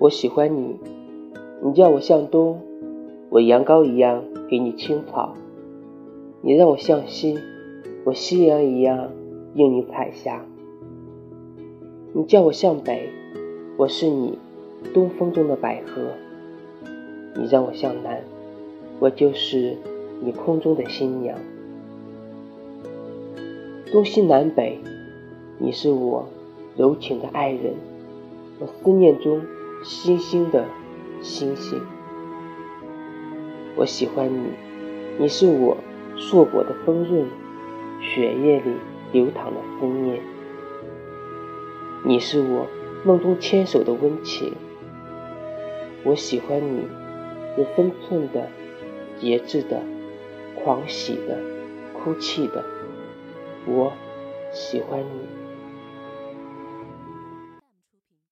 我喜欢你，你叫我向东，我羊羔一样给你青草；你让我向西，我夕阳一样映你彩霞。你叫我向北，我是你东风中的百合；你让我向南，我就是你空中的新娘。东西南北，你是我柔情的爱人，我思念中星星的星星。我喜欢你，你是我硕果的丰润，血液里流淌的思念。你是我梦中牵手的温情。我喜欢你，有分寸的、节制的、狂喜的、哭泣的。我喜欢你。